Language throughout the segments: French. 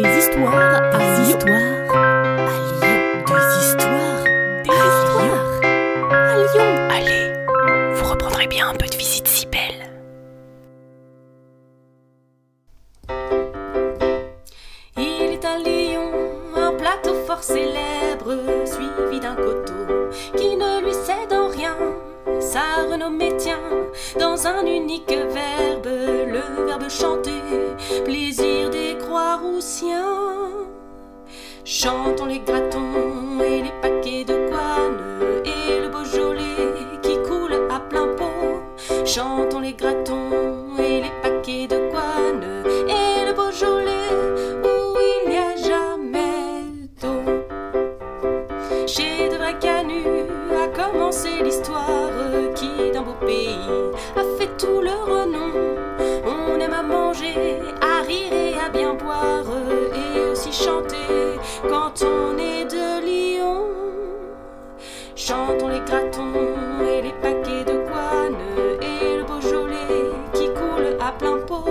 Des histoires à Lyon. À Lyon. Des histoires. Des histoires. À Lyon. Allez, vous reprendrez bien un peu de visite si belle. Il est à Lyon, un plateau fort célèbre, suivi d'un coteau qui ne lui cède en rien. Sa renommée tient dans un unique verbe, le verbe chanter, plaisir Chantons les gratons et les paquets de couane et le Beaujolais qui coule à plein pot. Chantons les gratons et les paquets de couane et le Beaujolais où il n'y a jamais d'eau. Chez de vrais canuts a commencé l'histoire qui d'un beau pays quand on est de Lyon. Chantons les gratons et les paquets de couane et le Beaujolais qui coule à plein pot.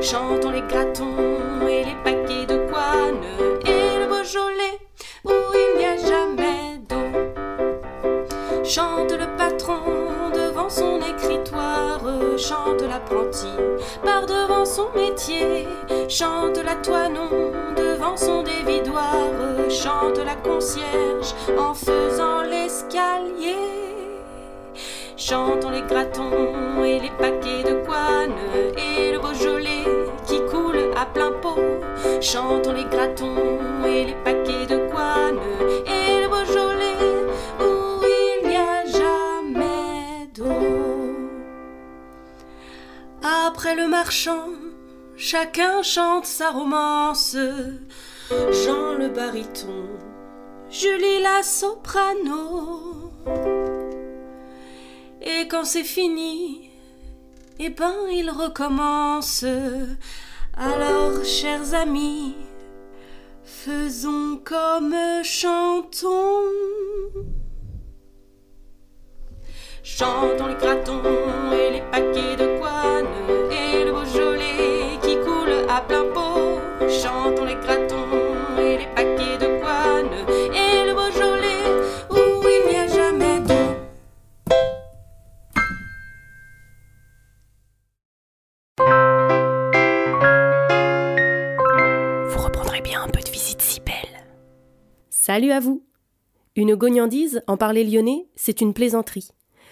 Chantons les gratons et les paquets de couane et le Beaujolais où il n'y a jamais d'eau. Chante le patron chante l'apprenti par devant son métier, chante la toinon devant son dévidoir, chante la concierge en faisant l'escalier. Chantons les gratons et les paquets de couane et le Beaujolais qui coule à plein pot. Chantons les gratons et les paquets Marchand, chacun chante sa romance. Jean le baryton, Julie la soprano. Et quand c'est fini, eh ben il recommence. Alors, chers amis, faisons comme chantons. Chantons les gratons à plein pot. Chantons les gratons et les paquets de couane et le Beaujolais où il n'y a jamais d'eau. Vous reprendrez bien un peu de visite si belle. Salut à vous. Une gognandise, en parler lyonnais, c'est une plaisanterie.